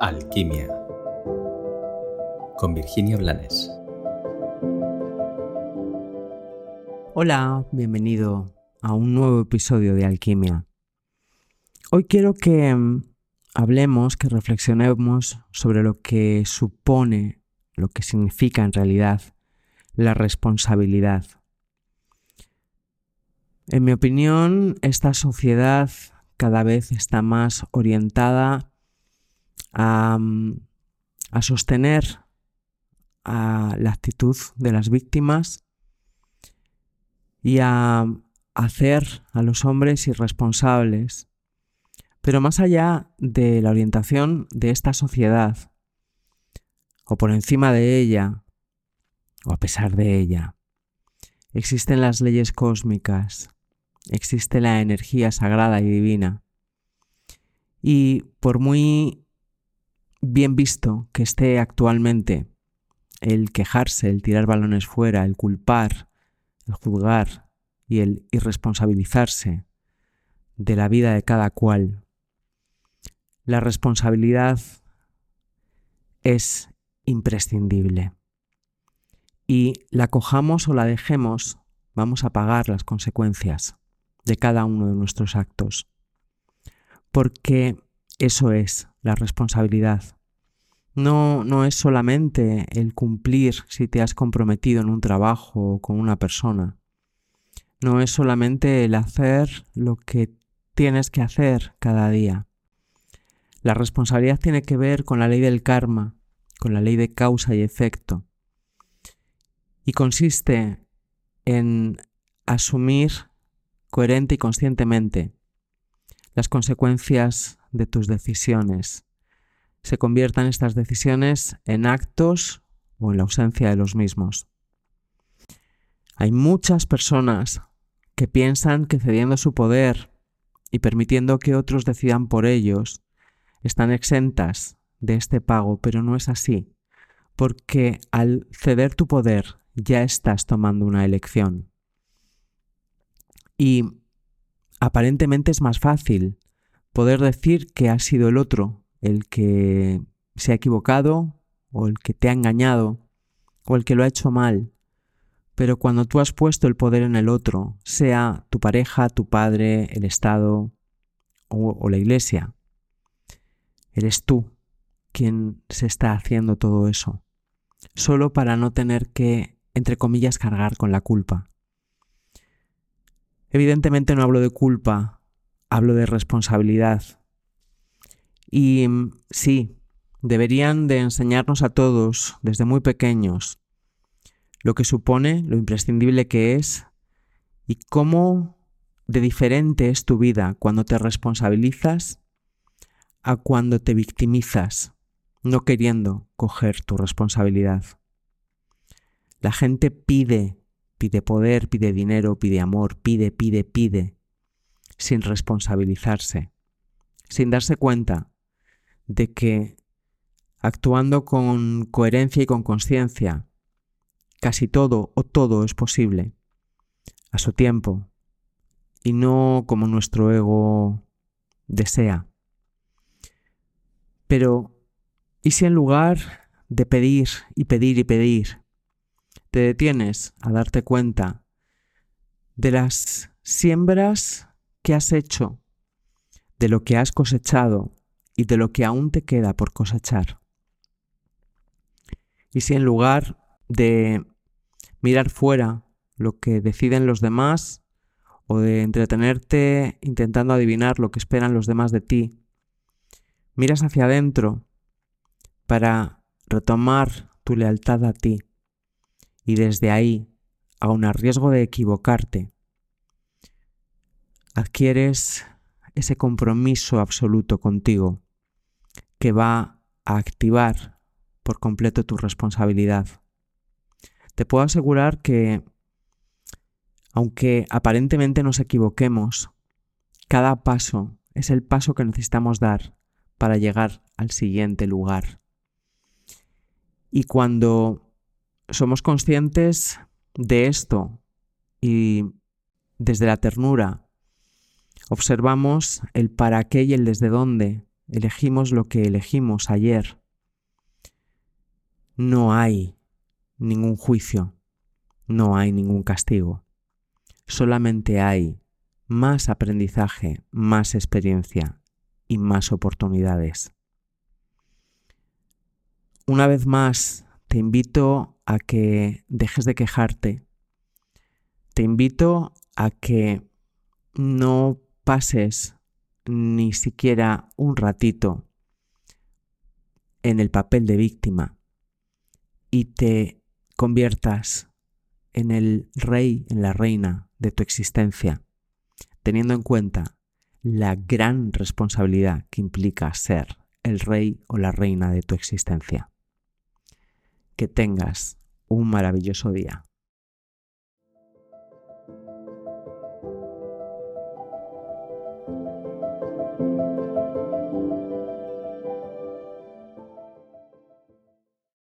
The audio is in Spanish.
Alquimia con Virginia Blanes. Hola, bienvenido a un nuevo episodio de Alquimia. Hoy quiero que mm, hablemos, que reflexionemos sobre lo que supone, lo que significa en realidad la responsabilidad. En mi opinión, esta sociedad cada vez está más orientada a, sostener a la actitud de las víctimas y a hacer a los hombres irresponsables. Pero más allá de la orientación de esta sociedad, o por encima de ella, o a pesar de ella, existen las leyes cósmicas, existe la energía sagrada y divina. Y por muy bien visto que esté actualmente el quejarse, el tirar balones fuera, el culpar, el juzgar y el irresponsabilizarse de la vida de cada cual, la responsabilidad es imprescindible. Y la cojamos o la dejemos, vamos a pagar las consecuencias de cada uno de nuestros actos. Porque eso es la responsabilidad. No, no es solamente el cumplir si te has comprometido en un trabajo o con una persona. No es solamente el hacer lo que tienes que hacer cada día. La responsabilidad tiene que ver con la ley del karma, con la ley de causa y efecto. Y consiste en asumir coherente y conscientemente las consecuencias de tus decisiones. Se conviertan estas decisiones en actos o en la ausencia de los mismos. Hay muchas personas que piensan que cediendo su poder y permitiendo que otros decidan por ellos, están exentas de este pago, pero no es así, porque al ceder tu poder ya estás tomando una elección. Y aparentemente es más fácil poder decir que ha sido el otro el que se ha equivocado o el que te ha engañado o el que lo ha hecho mal. Pero cuando tú has puesto el poder en el otro, sea tu pareja, tu padre, el Estado o, la Iglesia, eres tú quien se está haciendo todo eso, solo para no tener que, entre comillas, cargar con la culpa. Evidentemente no hablo de culpa, hablo de responsabilidad. Y mm, sí, deberían de enseñarnos a todos desde muy pequeños lo que supone, lo imprescindible que es y cómo de diferente es tu vida cuando te responsabilizas a cuando te victimizas, no queriendo coger tu responsabilidad. La gente pide Pide poder, pide dinero, pide amor, pide, pide, pide, sin responsabilizarse, sin darse cuenta de que actuando con coherencia y con conciencia, casi todo o todo es posible, a su tiempo, y no como nuestro ego desea. Pero, ¿y si en lugar de pedir y pedir y pedir, te detienes a darte cuenta de las siembras que has hecho, de lo que has cosechado y de lo que aún te queda por cosechar. Y si en lugar de mirar fuera lo que deciden los demás o de entretenerte intentando adivinar lo que esperan los demás de ti, miras hacia adentro para retomar tu lealtad a ti, y desde ahí, aun a riesgo de equivocarte, adquieres ese compromiso absoluto contigo que va a activar por completo tu responsabilidad. Te puedo asegurar que, aunque aparentemente nos equivoquemos, cada paso es el paso que necesitamos dar para llegar al siguiente lugar. Y cuando somos conscientes de esto y desde la ternura observamos el para qué y el desde dónde elegimos lo que elegimos ayer, no hay ningún juicio, no hay ningún castigo. Solamente hay más aprendizaje, más experiencia y más oportunidades. Una vez más, te invito a que dejes de quejarte. Te invito a que no pases ni siquiera un ratito en el papel de víctima y te conviertas en el rey, en la reina de tu existencia, teniendo en cuenta la gran responsabilidad que implica ser el rey o la reina de tu existencia. Que tengas un maravilloso día.